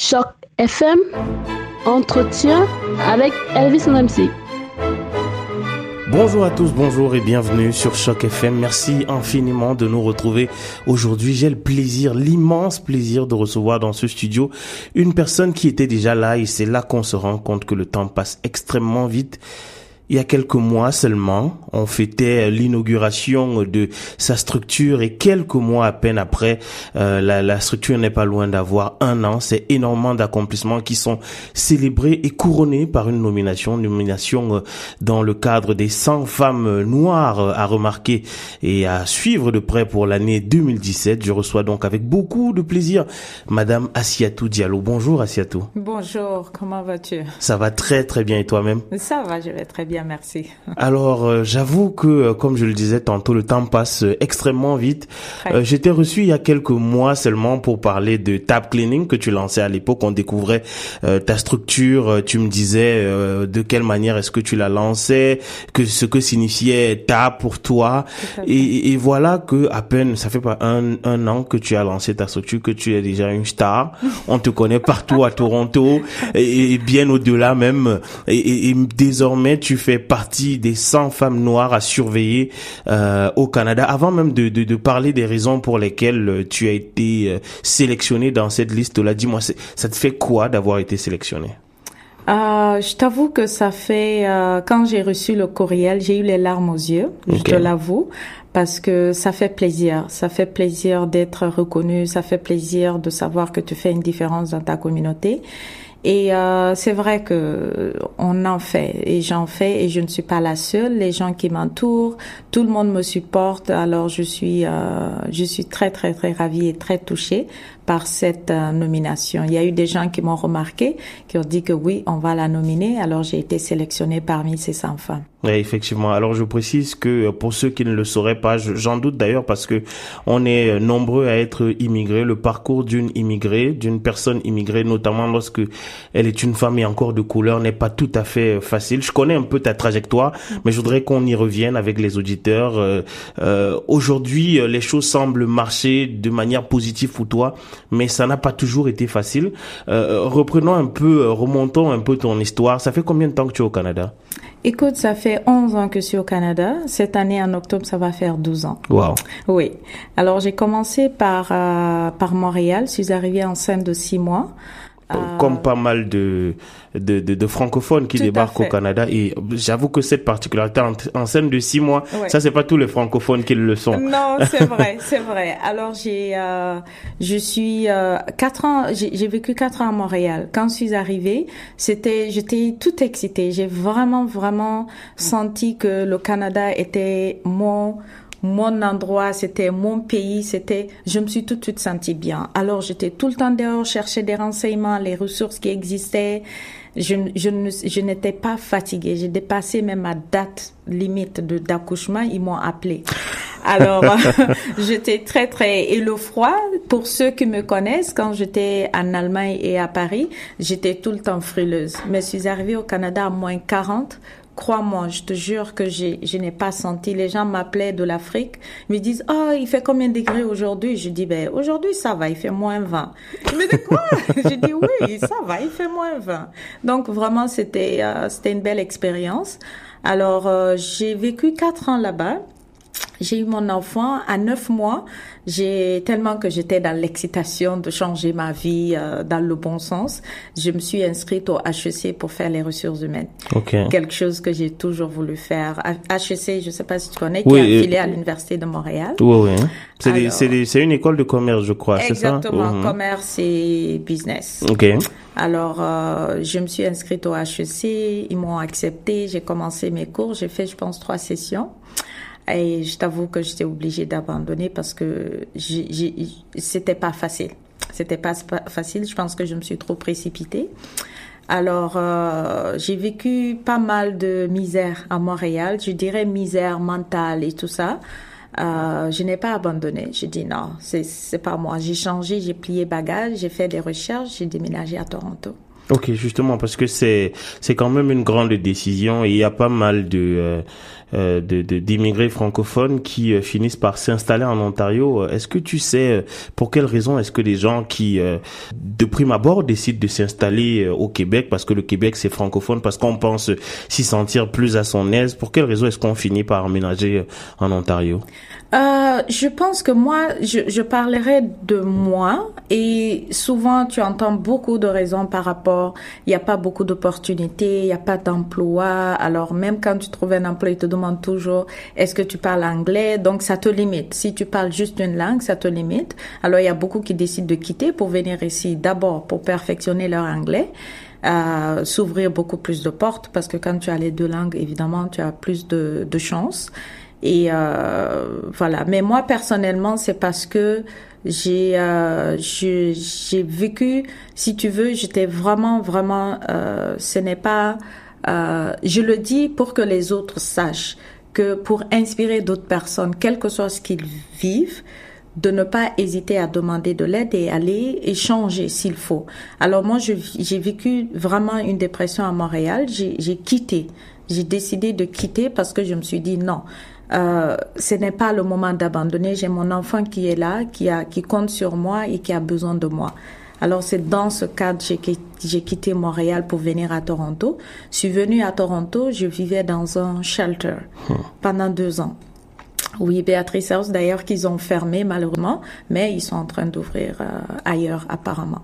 Choc FM, entretien avec Elvis MC. Bonjour à tous, bonjour et bienvenue sur Choc FM. Merci infiniment de nous retrouver aujourd'hui. J'ai le plaisir, l'immense plaisir de recevoir dans ce studio une personne qui était déjà là et c'est là qu'on se rend compte que le temps passe extrêmement vite. Il y a quelques mois seulement, on fêtait l'inauguration de sa structure et quelques mois à peine après, euh, la, la, structure n'est pas loin d'avoir un an. C'est énormément d'accomplissements qui sont célébrés et couronnés par une nomination, une nomination euh, dans le cadre des 100 femmes noires à remarquer et à suivre de près pour l'année 2017. Je reçois donc avec beaucoup de plaisir Madame Asiatou Diallo. Bonjour Asiatou. Bonjour, comment vas-tu? Ça va très très bien et toi-même? Ça va, je vais très bien merci. Alors, euh, j'avoue que, euh, comme je le disais tantôt, le temps passe euh, extrêmement vite. J'étais reçu il y a quelques mois seulement pour parler de Tab Cleaning que tu lançais à l'époque. On découvrait ta structure. Tu me disais de quelle manière est-ce que tu la lançais, que ce que signifiait Tab pour toi. Et, et, voilà que à peine, ça fait pas un, un an que tu as lancé ta structure, que tu es déjà une star. On te connaît partout à Toronto et, et bien au-delà même. Et, et désormais, tu fais partie des 100 femmes noires à surveiller euh, au Canada. Avant même de, de, de, parler des raisons pour lesquelles euh, tu as été euh, sélectionné dans cette liste-là, dis-moi, ça te fait quoi d'avoir été sélectionné? Euh, je t'avoue que ça fait euh, quand j'ai reçu le courriel, j'ai eu les larmes aux yeux, je te l'avoue, parce que ça fait plaisir, ça fait plaisir d'être reconnu, ça fait plaisir de savoir que tu fais une différence dans ta communauté. Et euh, c'est vrai que on en fait et j'en fais et je ne suis pas la seule. Les gens qui m'entourent, tout le monde me supporte. Alors je suis euh, je suis très très très ravie et très touchée par cette euh, nomination. Il y a eu des gens qui m'ont remarqué, qui ont dit que oui, on va la nominer. Alors j'ai été sélectionnée parmi ces 100 femmes. Oui, effectivement. Alors je précise que euh, pour ceux qui ne le sauraient pas, j'en doute d'ailleurs parce que on est euh, nombreux à être immigrés. Le parcours d'une immigrée, d'une personne immigrée, notamment lorsque elle est une femme et encore de couleur, n'est pas tout à fait facile. Je connais un peu ta trajectoire, mais je voudrais qu'on y revienne avec les auditeurs. Euh, Aujourd'hui, les choses semblent marcher de manière positive pour toi mais ça n'a pas toujours été facile. Euh, reprenons un peu, euh, remontons un peu ton histoire. Ça fait combien de temps que tu es au Canada? Écoute, ça fait 11 ans que je suis au Canada. Cette année, en octobre, ça va faire 12 ans. Wow. Oui. Alors, j'ai commencé par, euh, par Montréal. Je suis arrivée enceinte de 6 mois. Comme pas mal de, de, de, de francophones qui débarquent au Canada. Et j'avoue que cette particularité en, scène de six mois, ça c'est pas tous les francophones qui le sont. Non, c'est vrai, c'est vrai. Alors j'ai, euh, je suis euh, quatre ans, j'ai vécu quatre ans à Montréal. Quand je suis arrivée, c'était, j'étais toute excitée. J'ai vraiment, vraiment senti que le Canada était mon mon endroit, c'était mon pays, c'était, je me suis tout de suite sentie bien. Alors j'étais tout le temps dehors, chercher des renseignements, les ressources qui existaient. Je, je, je n'étais pas fatiguée. J'ai dépassé même ma date limite de d'accouchement. Ils m'ont appelé. Alors, j'étais très, très... Et le froid, pour ceux qui me connaissent, quand j'étais en Allemagne et à Paris, j'étais tout le temps frileuse. Mais je suis arrivée au Canada à moins 40 crois-moi, je te jure que je n'ai pas senti. Les gens m'appelaient de l'Afrique, me disent, oh, il fait combien de degrés aujourd'hui? Je dis, ben, aujourd'hui, ça va, il fait moins 20. Je me dis, quoi? je dis, oui, ça va, il fait moins 20. Donc, vraiment, c'était, euh, c'était une belle expérience. Alors, euh, j'ai vécu quatre ans là-bas. J'ai eu mon enfant à neuf mois. J'ai tellement que j'étais dans l'excitation de changer ma vie euh, dans le bon sens. Je me suis inscrite au HEC pour faire les ressources humaines. Okay. Quelque chose que j'ai toujours voulu faire. HEC, je sais pas si tu connais, qui est affilié à l'université de Montréal. Oui, oui. C'est une école de commerce, je crois, c'est ça? Exactement, mhm. commerce et business. Ok. Alors, euh, je me suis inscrite au HEC, ils m'ont accepté, j'ai commencé mes cours, j'ai fait, je pense, trois sessions. Et je t'avoue que j'étais obligée d'abandonner parce que c'était pas facile. C'était pas facile. Je pense que je me suis trop précipitée. Alors, euh, j'ai vécu pas mal de misère à Montréal. Je dirais misère mentale et tout ça. Euh, je n'ai pas abandonné. J'ai dit non, c'est pas moi. J'ai changé, j'ai plié bagage, j'ai fait des recherches, j'ai déménagé à Toronto. Ok, justement, parce que c'est c'est quand même une grande décision et il y a pas mal de euh, euh, d'immigrés francophones qui finissent par s'installer en Ontario. Est-ce que tu sais pour quelles raisons est-ce que les gens qui, de prime abord, décident de s'installer au Québec? Parce que le Québec c'est francophone, parce qu'on pense s'y sentir plus à son aise, pour quelles raisons est-ce qu'on finit par emménager en Ontario? Euh, je pense que moi, je, je parlerai de moi et souvent tu entends beaucoup de raisons par rapport, il n'y a pas beaucoup d'opportunités, il n'y a pas d'emploi. Alors même quand tu trouves un emploi, ils te demandent toujours est-ce que tu parles anglais, donc ça te limite. Si tu parles juste une langue, ça te limite. Alors il y a beaucoup qui décident de quitter pour venir ici d'abord pour perfectionner leur anglais. Euh, s'ouvrir beaucoup plus de portes parce que quand tu as les deux langues, évidemment, tu as plus de, de chances. Et euh, voilà. Mais moi personnellement, c'est parce que j'ai euh, j'ai vécu, si tu veux, j'étais vraiment vraiment. Euh, ce n'est pas. Je le dis pour que les autres sachent que pour inspirer d'autres personnes, quel que soit ce qu'ils vivent, de ne pas hésiter à demander de l'aide et aller échanger s'il faut. Alors moi, j'ai vécu vraiment une dépression à Montréal. J'ai quitté. J'ai décidé de quitter parce que je me suis dit non euh, ce n'est pas le moment d'abandonner. J'ai mon enfant qui est là, qui, a, qui compte sur moi et qui a besoin de moi. Alors c'est dans ce cadre que j'ai quitté Montréal pour venir à Toronto. Je suis venue à Toronto, je vivais dans un shelter hmm. pendant deux ans. Oui, Béatrice House d'ailleurs qu'ils ont fermé malheureusement, mais ils sont en train d'ouvrir euh, ailleurs apparemment.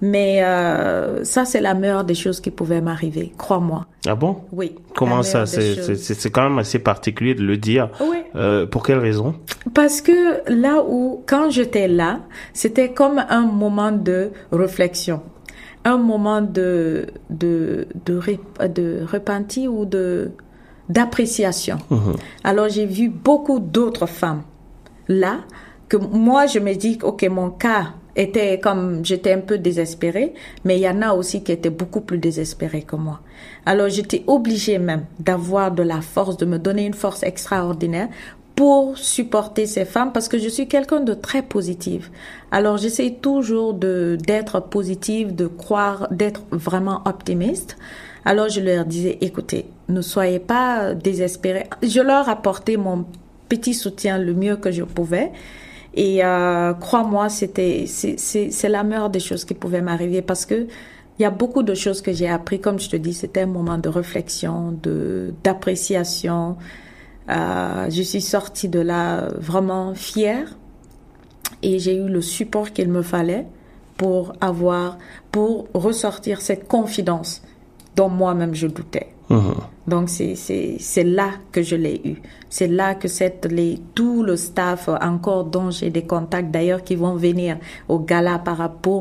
Mais euh, ça, c'est la meilleure des choses qui pouvaient m'arriver, crois-moi. Ah bon? Oui. Comment ça C'est quand même assez particulier de le dire. Oui. Euh, pour quelle raison? Parce que là où, quand j'étais là, c'était comme un moment de réflexion, un moment de de de, ou de d'appréciation. Mhm. Alors j'ai vu beaucoup d'autres femmes là que moi je me dis ok mon cas était comme j'étais un peu désespérée, mais il y en a aussi qui étaient beaucoup plus désespérés que moi. Alors j'étais obligée même d'avoir de la force, de me donner une force extraordinaire pour supporter ces femmes parce que je suis quelqu'un de très positive. Alors j'essaie toujours de d'être positive, de croire, d'être vraiment optimiste. Alors je leur disais écoutez, ne soyez pas désespérés. Je leur apportais mon petit soutien le mieux que je pouvais. Et euh, crois-moi, c'était c'est la meilleure des choses qui pouvaient m'arriver parce que il y a beaucoup de choses que j'ai appris. Comme je te dis, c'était un moment de réflexion, de d'appréciation. Euh, je suis sortie de là vraiment fière et j'ai eu le support qu'il me fallait pour avoir, pour ressortir cette confidence dont moi-même je doutais. Mhm. Donc c'est là que je l'ai eu. C'est là que tout le staff encore dont j'ai des contacts d'ailleurs qui vont venir au gala à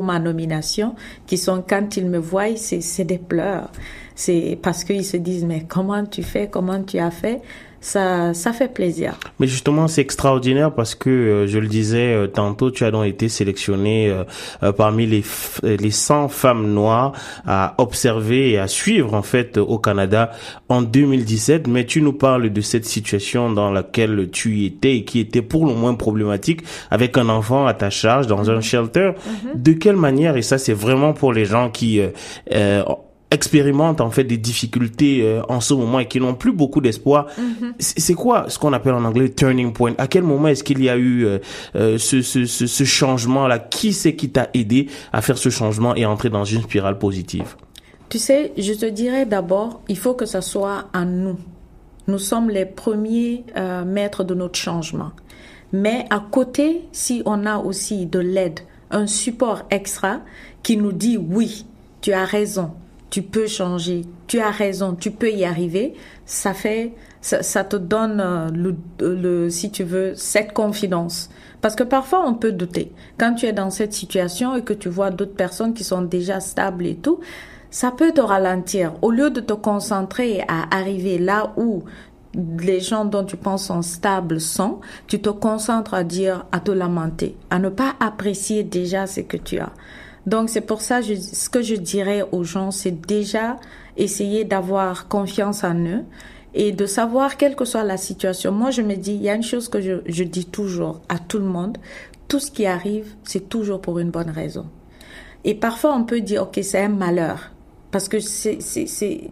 ma nomination, qui sont quand ils me voient, c'est des pleurs. C'est parce qu'ils se disent mais comment tu fais, comment tu as fait? Ça, ça fait plaisir. Mais justement, c'est extraordinaire parce que, euh, je le disais euh, tantôt, tu as donc été sélectionné euh, parmi les, les 100 femmes noires à observer et à suivre, en fait, au Canada en 2017. Mais tu nous parles de cette situation dans laquelle tu étais et qui était pour le moins problématique avec un enfant à ta charge dans un mhm. shelter. Mhm. De quelle manière, et ça c'est vraiment pour les gens qui expérimentent en fait des difficultés euh, en ce moment et qui n'ont plus beaucoup d'espoir. Mm-hmm. C'est quoi ce qu'on appelle en anglais turning point? À quel moment est-ce qu'il y a eu euh, euh, ce, ce, ce, ce changement-là? Qui c'est qui t'a aidé à faire ce changement et entrer dans une spirale positive? Tu sais, je te dirais d'abord, il faut que ça soit à nous. Nous sommes les premiers maîtres de notre changement. Mais à côté, si on a aussi de l'aide, un support extra qui nous dit oui, tu as raison, tu peux changer, tu as raison, tu peux y arriver, ça fait, ça, te donne euh, le, si tu veux, cette confidence. Parce que parfois on peut douter. Quand tu es dans cette situation et que tu vois d'autres personnes qui sont déjà stables et tout, ça peut te ralentir. Au lieu de te concentrer à arriver là où les gens dont tu penses sont stables sont, tu te concentres à dire, à te lamenter, à ne pas apprécier déjà ce que tu as. Donc c'est pour ça, ce que je dirais aux gens, c'est déjà essayer d'avoir confiance en eux et de savoir quelle que soit la situation. Moi, je me dis, il y a une chose que je, dis toujours à tout le monde, tout ce qui arrive, c'est toujours pour une bonne raison. Et parfois, on peut dire, OK, c'est un malheur. Parce que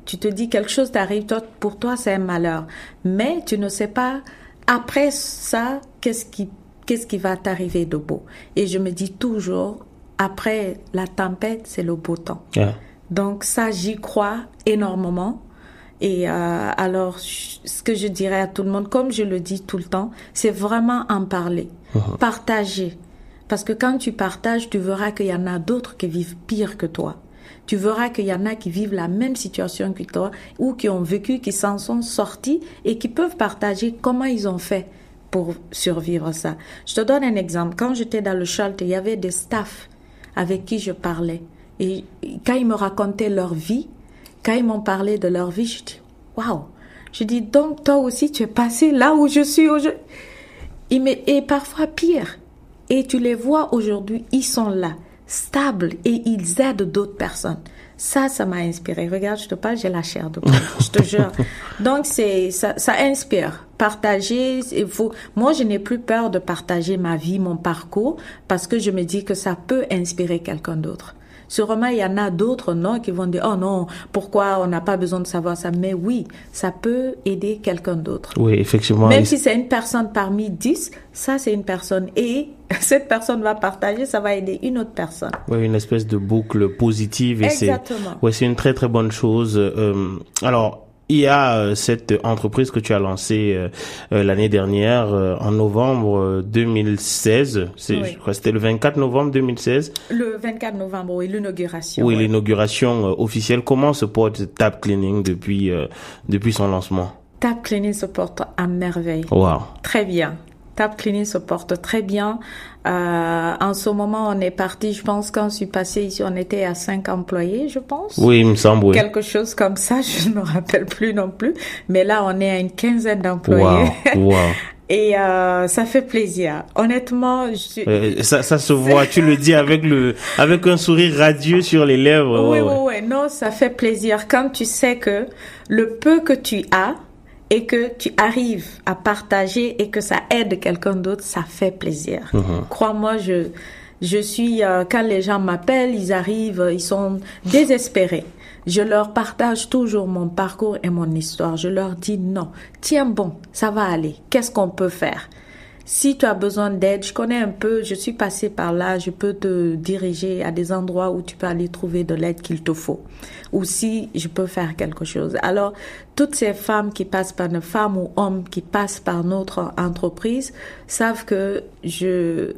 tu te dis quelque chose t'arrive, pour toi, c'est un malheur. Mais tu ne sais pas, après ça, qu'est-ce qui, qu'est-ce qui va t'arriver de beau. Et je me dis toujours, après la tempête, c'est le beau temps. Donc ça, j'y crois énormément. Et euh, alors, ce que je dirais à tout le monde, comme je le dis tout le temps, c'est vraiment en parler, uh-huh. partager. Parce que quand tu partages, tu verras qu'il y en a d'autres qui vivent pire que toi. Tu verras qu'il y en a qui vivent la même situation que toi ou qui ont vécu, qui s'en sont sortis et qui peuvent partager comment ils ont fait pour survivre ça. Je te donne un exemple. Quand j'étais dans le shelter, il y avait des staffs avec qui je parlais. Et quand ils me racontaient leur vie, quand ils m'ont parlé de leur vie, je dis, waouh! Je dis, donc toi aussi, tu es passé là où je suis aujourd'hui. Et parfois pire. Et tu les vois aujourd'hui, ils sont là, stables, et ils aident d'autres personnes. Ça, ça m'a inspiré. Regarde, je te parle, j'ai la chair de poule, je te jure. Donc, c'est, ça, ça inspire. Partager, il faut, moi, je n'ai plus peur de partager ma vie, mon parcours, parce que je me dis que ça peut inspirer quelqu'un d'autre. Sûrement, il y en a d'autres, non, qui vont dire, oh non, pourquoi on n'a pas besoin de savoir ça? Mais oui, ça peut aider quelqu'un d'autre. Oui, effectivement. Même si c'est une personne parmi dix, ça, c'est une personne. Et cette personne va partager, ça va aider une autre personne. Oui, une espèce de boucle positive. Et Exactement. Ouais, c'est une très, très bonne chose. Euh, alors, il y a euh, cette entreprise que tu as lancée euh, l'année dernière en novembre 2016. C'est, C'était le 24 novembre 2016. Le 24 novembre, oui, l'inauguration. Oui, l'inauguration officielle. Comment se porte Tap Cleaning depuis depuis son lancement? Tap Cleaning se porte à merveille. Wow. Très bien. Tap Cleaning se porte très bien. Euh, en ce moment, on est parti, je pense, quand je suis passée ici, on était à cinq employés, je pense. Oui, il me semble, oui. Quelque chose comme ça, je ne me rappelle plus non plus. Mais là, on est à une quinzaine d'employés. Wow, wow. Et euh, ça fait plaisir. Honnêtement, je... Euh, ça, ça se voit. tu le dis avec le, avec un sourire radieux sur les lèvres. Oui, oui, oui. Non, ça fait plaisir quand tu sais que le peu que tu as, et que tu arrives à partager et que ça aide quelqu'un d'autre, ça fait plaisir. Mhm. Crois-moi, je, je suis, euh, quand les gens m'appellent, ils arrivent, ils sont désespérés. Je leur partage toujours mon parcours et mon histoire. Je leur dis non, tiens bon, ça va aller. Qu'est-ce qu'on peut faire? Si tu as besoin d'aide, je connais un peu, je suis passée par là, je peux te diriger à des endroits où tu peux aller trouver de l'aide qu'il te faut. Ou si je peux faire quelque chose. Alors, toutes ces femmes qui passent par une femme ou hommes qui passent par notre entreprise savent que je,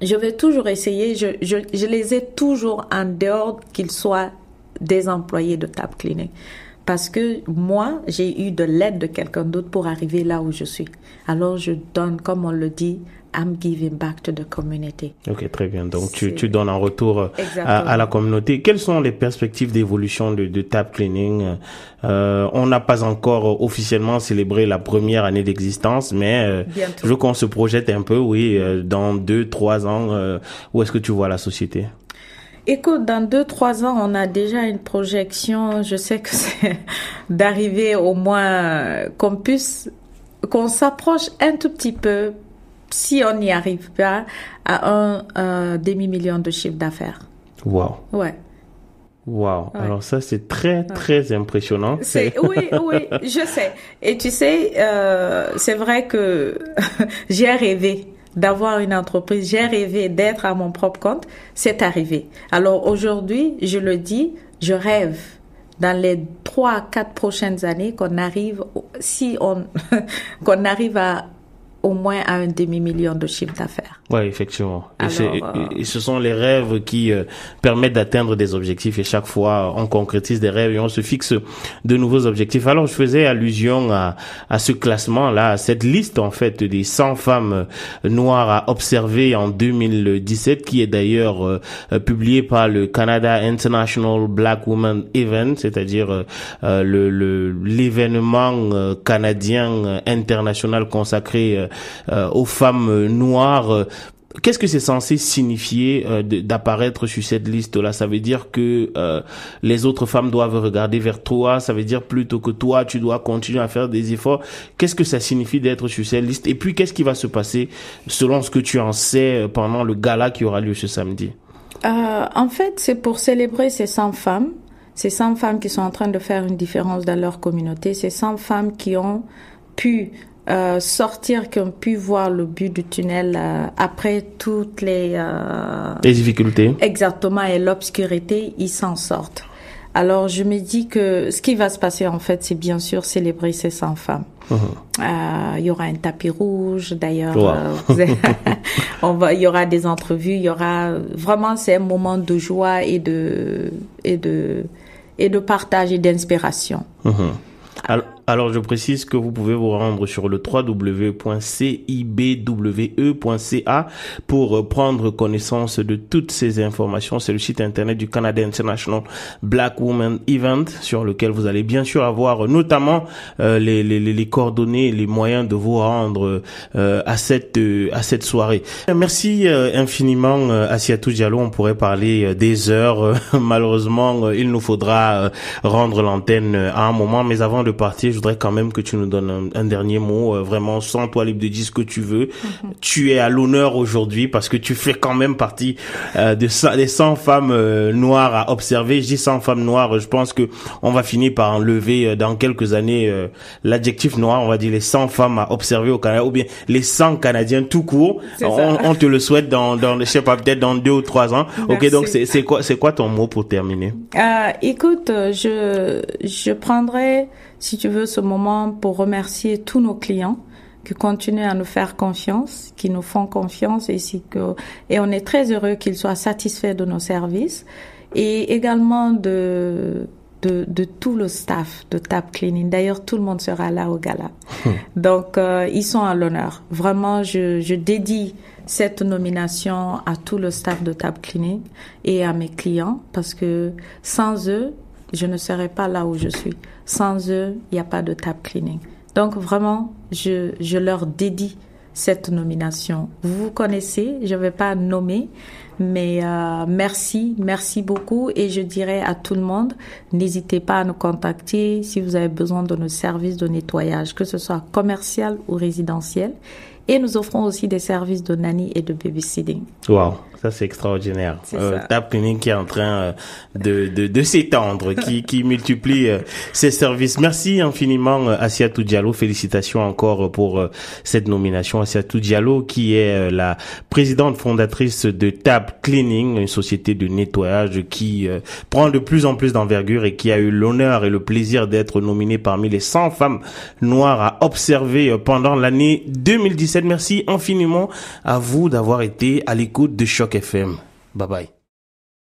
je vais toujours essayer, je, je, les ai toujours en dehors qu'ils soient des employés de Tap Clinic parce que moi, j'ai eu de l'aide de quelqu'un d'autre pour arriver là où je suis. Alors, je donne, comme on le dit, I'm giving back to the community. Ok, très bien. Donc, tu, tu donnes en retour euh, à, la communauté. Quelles sont les perspectives d'évolution de, de Tap Cleaning? Euh, On n'a pas encore officiellement célébré la première année d'existence, mais euh, je veux qu'on se projette un peu, oui, euh, dans deux, trois ans. Euh, où est-ce que tu vois la société? Écoute, dans deux, trois ans, on a déjà une projection. Je sais que c'est d'arriver au moins qu'on puisse, qu'on s'approche un tout petit peu, si on n'y arrive pas, à un demi-million de chiffre d'affaires. Wow. Ouais. Wow. Alors ça, c'est très, très impressionnant. C'est, oui, oui, je sais. Et tu sais, euh, c'est vrai que j'ai rêvé d'avoir une entreprise, j'ai rêvé d'être à mon propre compte, c'est arrivé. Alors aujourd'hui, je le dis, je rêve dans les trois, quatre prochaines années qu'on arrive, si on, qu'on arrive à au moins à un demi-million de chiffre d'affaires. Oui, effectivement. et, euh, et, ce sont les rêves qui euh, permettent d'atteindre des objectifs et chaque fois on concrétise des rêves et on se fixe de nouveaux objectifs. Alors je faisais allusion à, à ce classement-là, à cette liste en fait des 100 femmes noires à observer en 2017 qui est d'ailleurs euh, publiée par le Canada International Black Women Event, c'est-à-dire le l'événement canadien international consacré euh, aux femmes noires. Euh, qu'est-ce que c'est censé signifier euh, d'apparaître sur cette liste-là? Ça veut dire que les autres femmes doivent regarder vers toi. Ça veut dire plutôt que toi, tu dois continuer à faire des efforts. Qu'est-ce que ça signifie d'être sur cette liste? Et puis, qu'est-ce qui va se passer selon ce que tu en sais pendant le gala qui aura lieu ce samedi? En fait, c'est pour célébrer ces 100 femmes Ces 100 femmes qui sont en train de faire une différence dans leur communauté, ces 100 femmes qui ont pu euh, sortir, qui ont pu voir le but du tunnel euh, après toutes les... Euh, les difficultés. Exactement, et l'obscurité, ils s'en sortent. Alors je me dis que ce qui va se passer en fait, c'est bien sûr célébrer ces 100 femmes. Uh-huh. Euh, il y aura un tapis rouge, d'ailleurs. Euh, on va, il y aura des entrevues, il y aura vraiment c'est un moment de joie et de et de et de partage et d'inspiration. Uh-huh. Alors, je précise que vous pouvez vous rendre sur le www.cibwe.ca pour euh, prendre connaissance de toutes ces informations. C'est le site internet du Canada International Black Woman Event sur lequel vous allez bien sûr avoir notamment euh, les, coordonnées, les moyens de vous rendre euh, à cette à soirée. Merci infiniment Asiatou Diallo. On pourrait parler des heures. Malheureusement, il nous faudra rendre l'antenne à un moment. Mais avant de partir, je voudrais quand même que tu nous donnes un, dernier mot. Euh, vraiment, sans toi libre de dire ce que tu veux. Mhm. Tu es à l'honneur aujourd'hui parce que tu fais quand même partie euh, de des 100 femmes euh, noires à observer. Je dis 100 femmes noires, je pense que on va finir par enlever dans quelques années l'adjectif noir. On va dire les 100 femmes à observer au Canada ou bien les 100 Canadiens tout court. On, te le souhaite dans, dans je sais pas, peut-être dans deux ou trois ans. Ok, donc c'est quoi, c'est quoi ton mot pour terminer? écoute, je, je prendrai si tu veux, ce moment pour remercier tous nos clients qui continuent à nous faire confiance, qui nous font confiance et, que, et on est très heureux qu'ils soient satisfaits de nos services et également de, de, de, tout le staff de Tap Cleaning. D'ailleurs, tout le monde sera là au gala. Donc, euh, ils sont à l'honneur. Vraiment, je, je dédie cette nomination à tout le staff de Tap Cleaning et à mes clients parce que sans eux, je ne serais pas là où je suis. Sans eux, il n'y a pas de tap cleaning. Donc vraiment, je, je leur dédie cette nomination. Vous vous connaissez, je ne vais pas nommer, mais euh, merci, merci beaucoup. Et je dirais à tout le monde, n'hésitez pas à nous contacter si vous avez besoin de nos services de nettoyage, que ce soit commercial ou résidentiel. Et nous offrons aussi des services de nanny et de babysitting. Wow. Ça, c'est extraordinaire. Euh, Tap Cleaning qui est en train euh, de, de, de s'étendre, qui, qui multiplie euh, ses services. Merci infiniment, euh, Asiatou Diallo. Félicitations encore pour cette nomination. Asiatou Diallo, qui est la présidente fondatrice de Tap Cleaning, une société de nettoyage qui prend de plus en plus d'envergure et qui a eu l'honneur et le plaisir d'être nominée parmi les 100 femmes noires à observer pendant l'année 2017. Merci infiniment à vous d'avoir été à l'écoute de Choc FM. Bye bye.